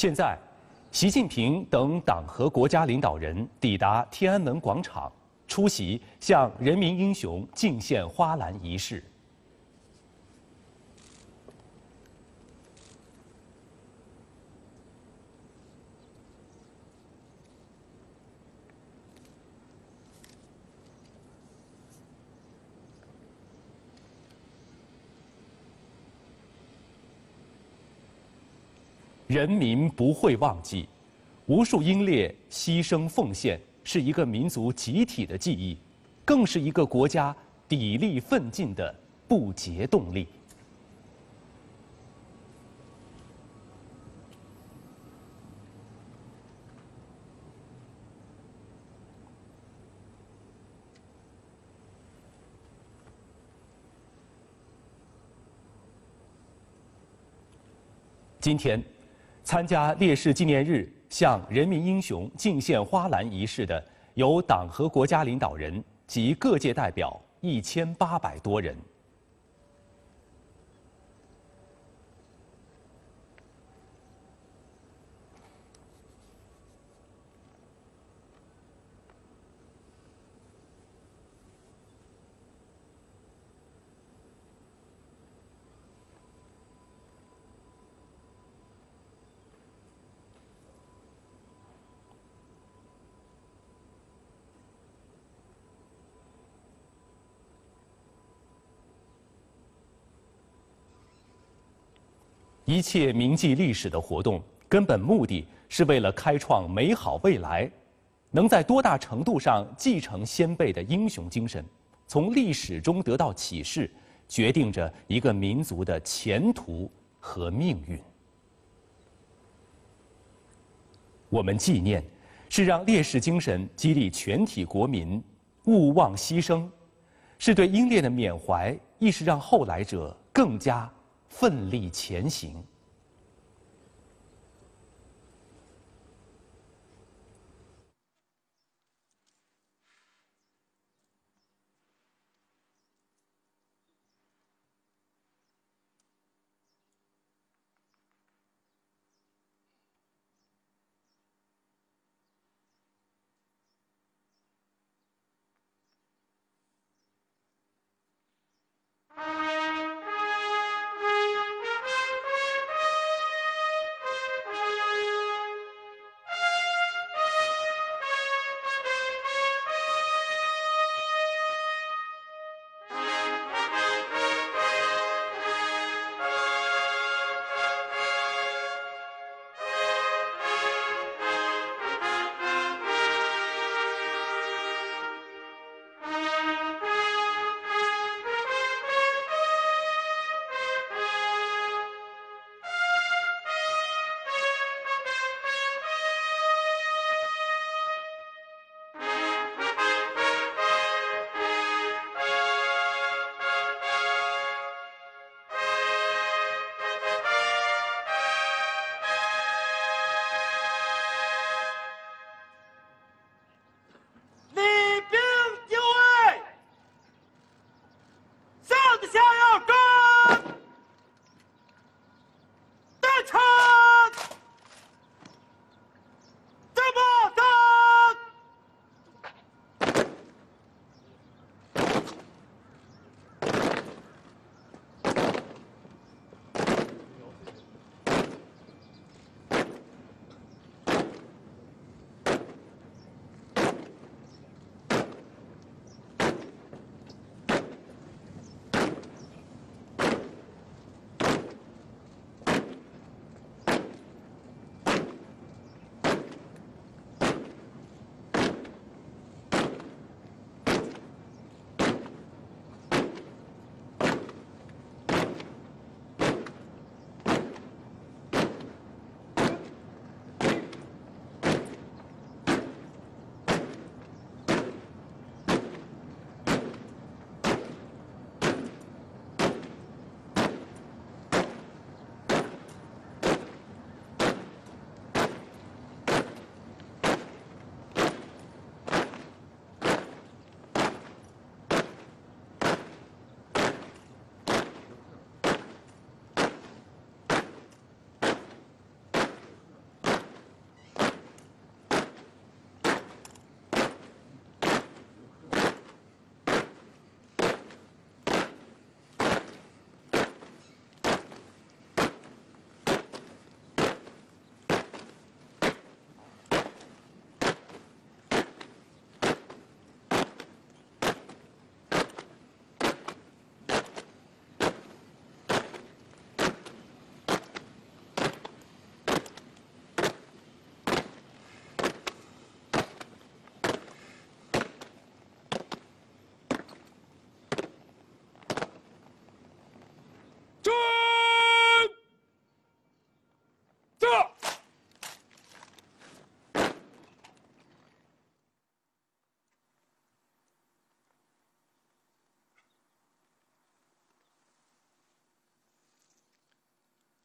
现在，习近平等党和国家领导人抵达天安门广场，出席向人民英雄敬献花篮仪式。人民不会忘记，无数英烈牺牲奉献，是一个民族集体的记忆，更是一个国家砥砺奋进的不竭动力。今天。参加烈士纪念日向人民英雄敬献花篮仪式的，有党和国家领导人及各界代表一千八百多人。一切铭记历史的活动，根本目的是为了开创美好未来。能在多大程度上继承先辈的英雄精神，从历史中得到启示，决定着一个民族的前途和命运。我们纪念，是让烈士精神激励全体国民勿忘牺牲，是对英烈的缅怀，亦是让后来者更加。奋力前行。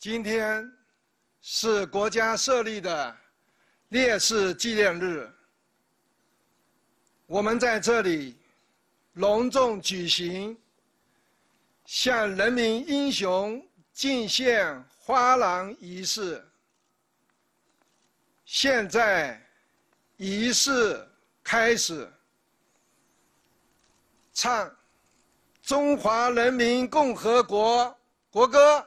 今天是国家设立的烈士纪念日，我们在这里隆重举行向人民英雄敬献花篮仪式。现在，仪式开始，唱《中华人民共和国国歌》。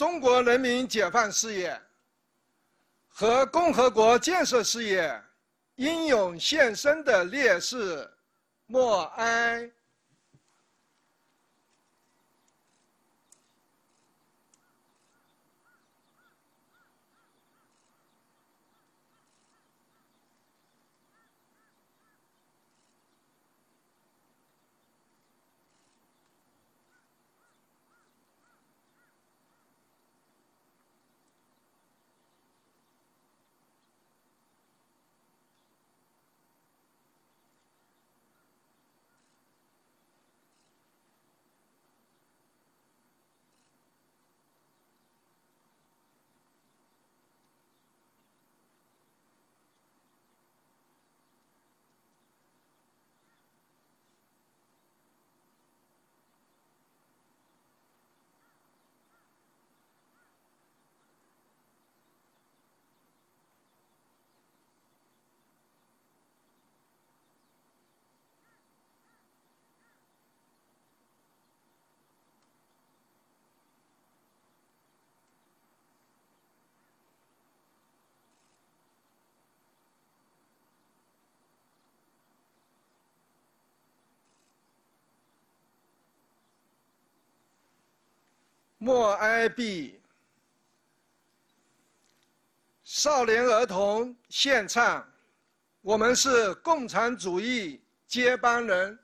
中国人民解放事业和共和国建设事业英勇献身的烈士默哀。默哀毕，少年儿童献唱，我们是共产主义接班人。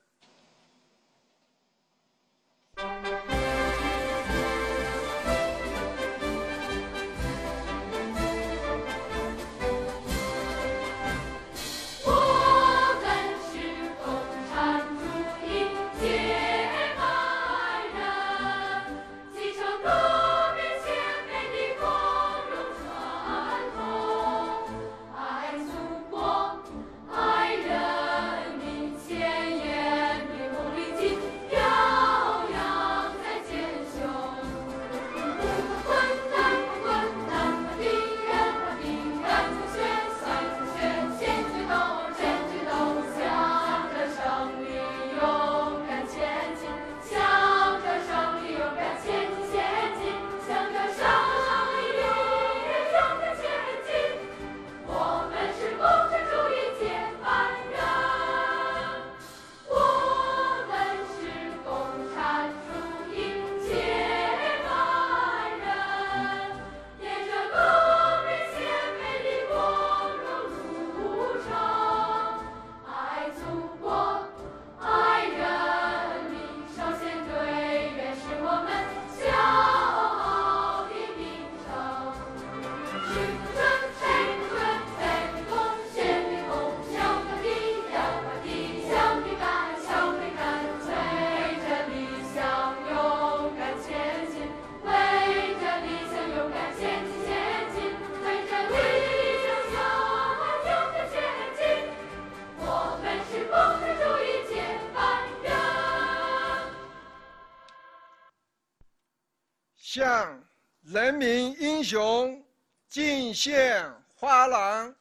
雄敬献花篮。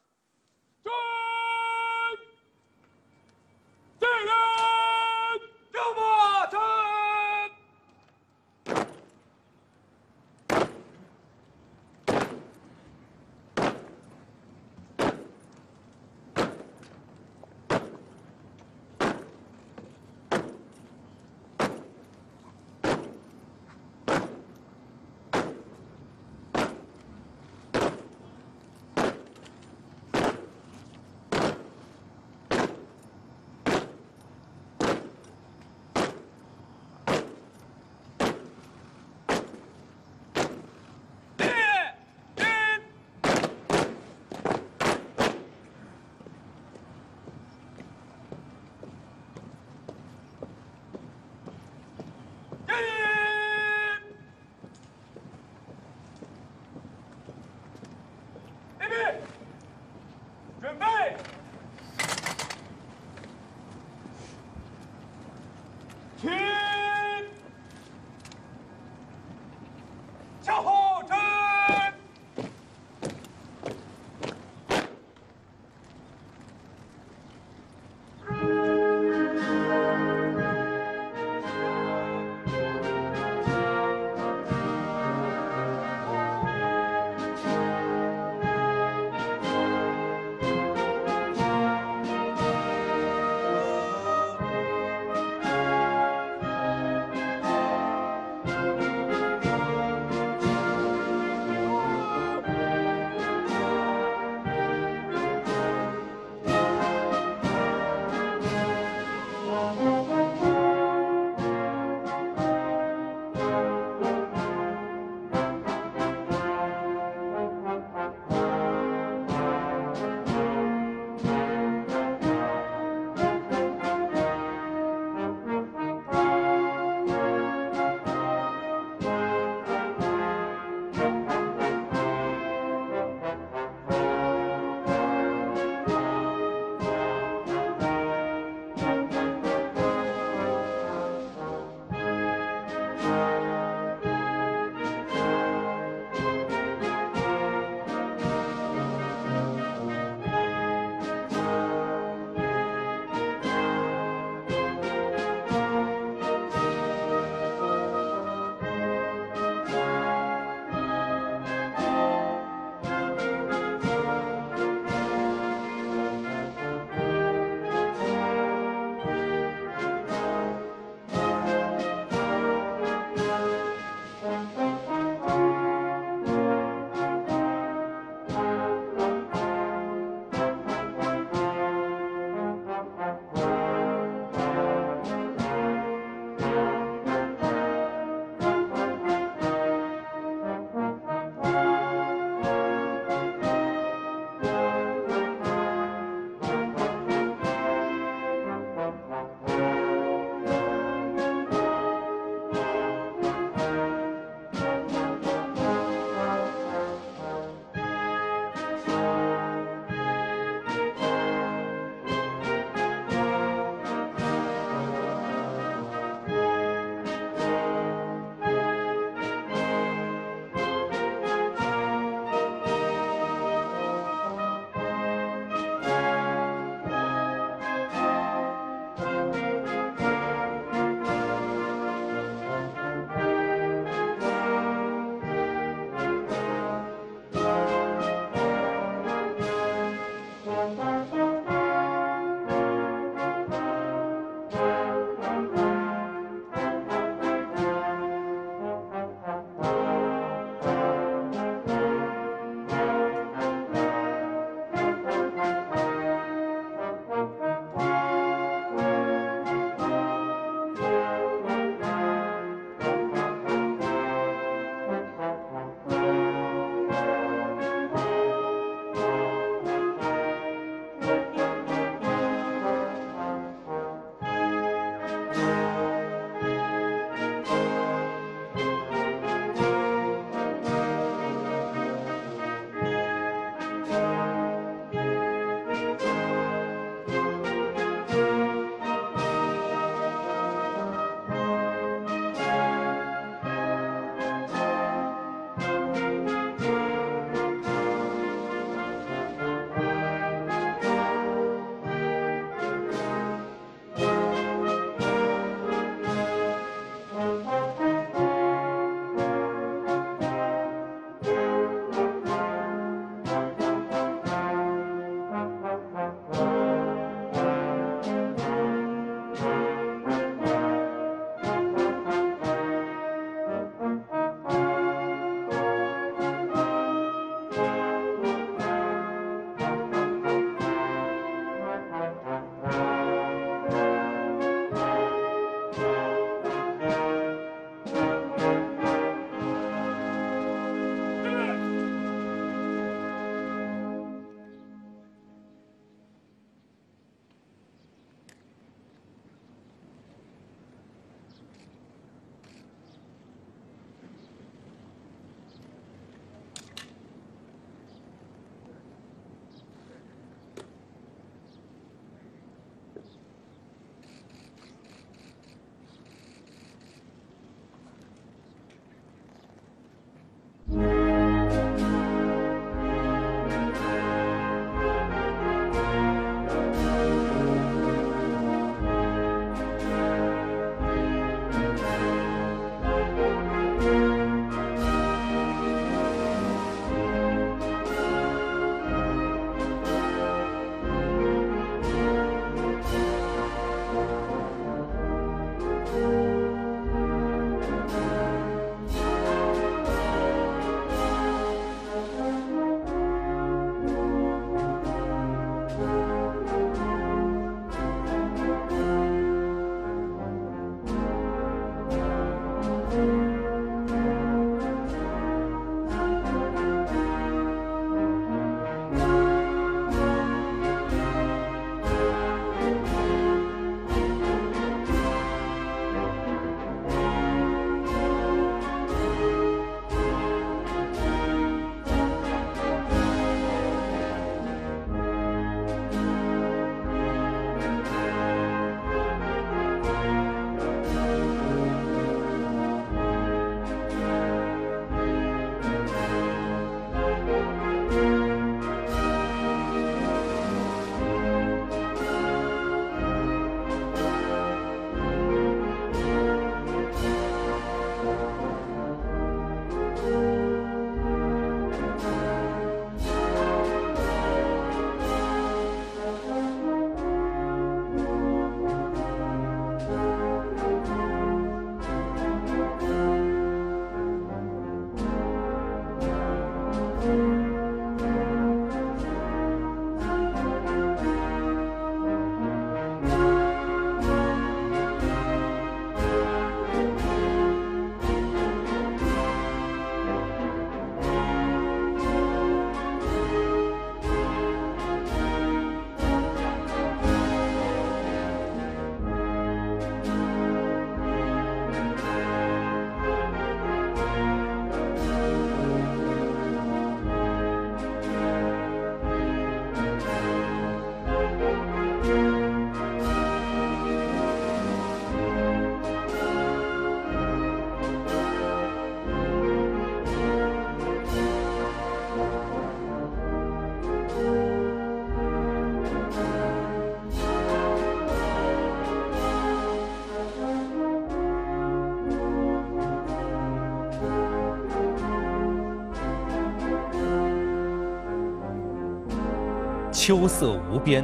秋色无边，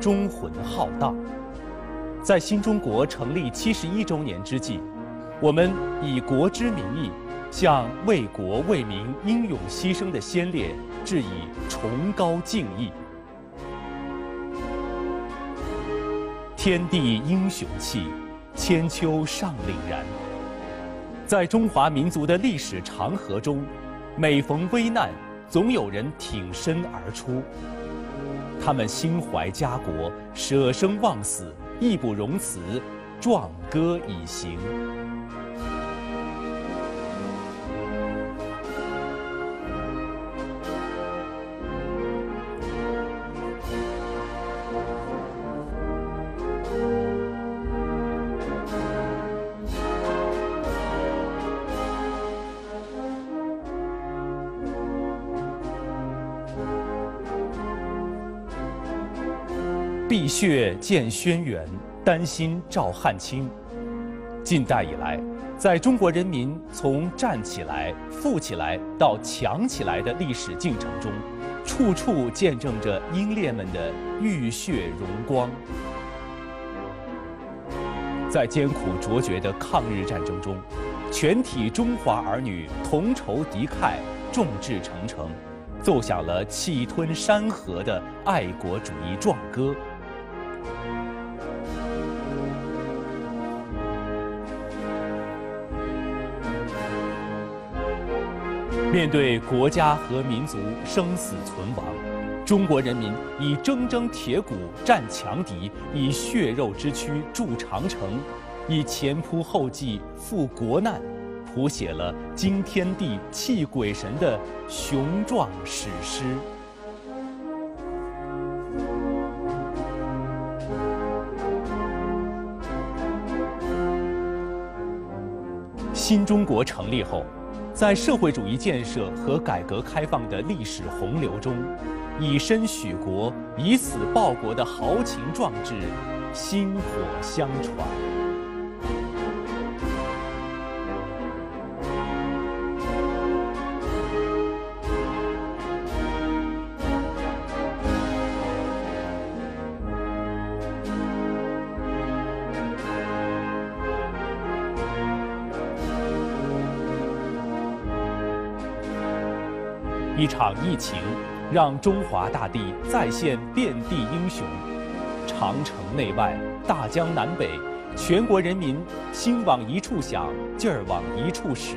忠魂浩荡。在新中国成立七十一周年之际，我们以国之名义，向为国为民英勇牺牲的先烈致以崇高敬意。天地英雄气，千秋尚凛然。在中华民族的历史长河中，每逢危难，总有人挺身而出。他们心怀家国，舍生忘死，义不容辞，壮歌以行。血溅轩辕，丹心照汗青。近代以来，在中国人民从站起来、富起来到强起来的历史进程中，处处见证着英烈们的浴血荣光。在艰苦卓绝的抗日战争中，全体中华儿女同仇敌忾，众志成城，奏响了气吞山河的爱国主义壮歌。面对国家和民族生死存亡，中国人民以铮铮铁骨战强敌，以血肉之躯筑长城，以前仆后继赴国难，谱写了惊天地泣鬼神的雄壮史诗。新中国成立后。在社会主义建设和改革开放的历史洪流中，以身许国、以死报国的豪情壮志，薪火相传。场疫情，让中华大地再现遍地英雄。长城内外，大江南北，全国人民心往一处想，劲儿往一处使，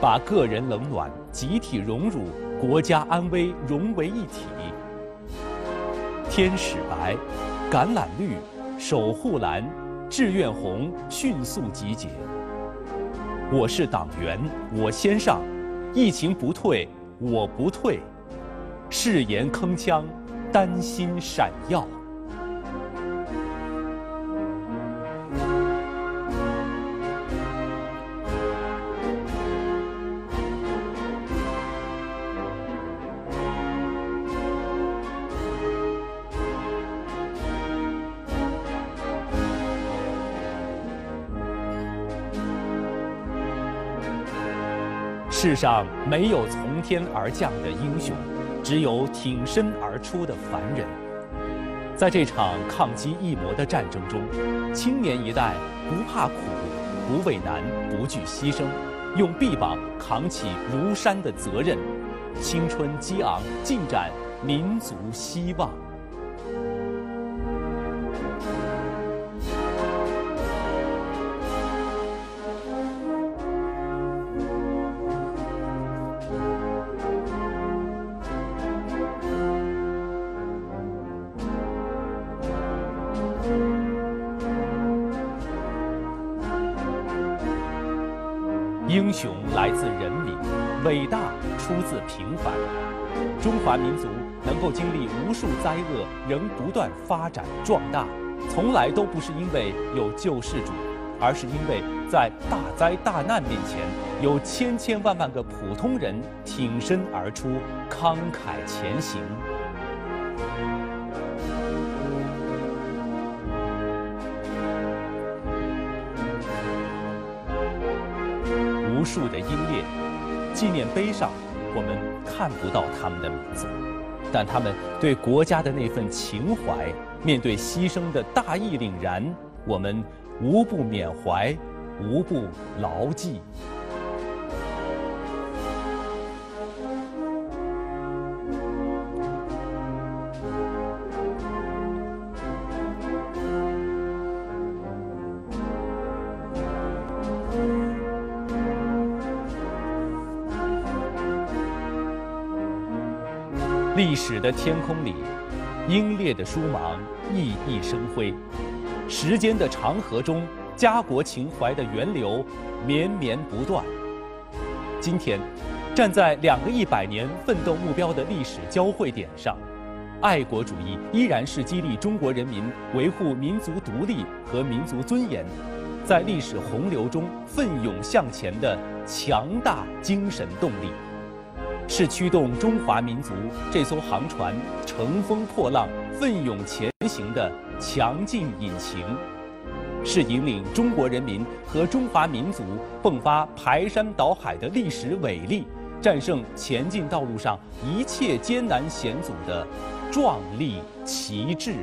把个人冷暖、集体荣辱、国家安危融为一体。天使白、橄榄绿、守护蓝、志愿红迅速集结。我是党员，我先上，疫情不退。我不退，誓言铿锵，丹心闪耀。世上没有从天而降的英雄，只有挺身而出的凡人。在这场抗击疫魔的战争中，青年一代不怕苦，不畏难，不惧牺牲，用臂膀扛起如山的责任，青春激昂，尽展民族希望。平凡。中华民族能够经历无数灾厄，仍不断发展壮大，从来都不是因为有救世主，而是因为在大灾大难面前，有千千万万个普通人挺身而出，慷慨前行。无数的英烈纪念碑上，我们看不到他们的名字，但他们对国家的那份情怀，面对牺牲的大义凛然，我们无不缅怀，无不牢记。史的天空里，英烈的书芒熠熠生辉；时间的长河中，家国情怀的源流绵绵不断。今天，站在两个一百年奋斗目标的历史交汇点上，爱国主义依然是激励中国人民维护民族独立和民族尊严，在历史洪流中奋勇向前的强大精神动力。是驱动中华民族这艘航船乘风破浪、奋勇前行的强劲引擎，是引领中国人民和中华民族迸发排山倒海的历史伟力，战胜前进道路上一切艰难险阻的壮丽旗帜。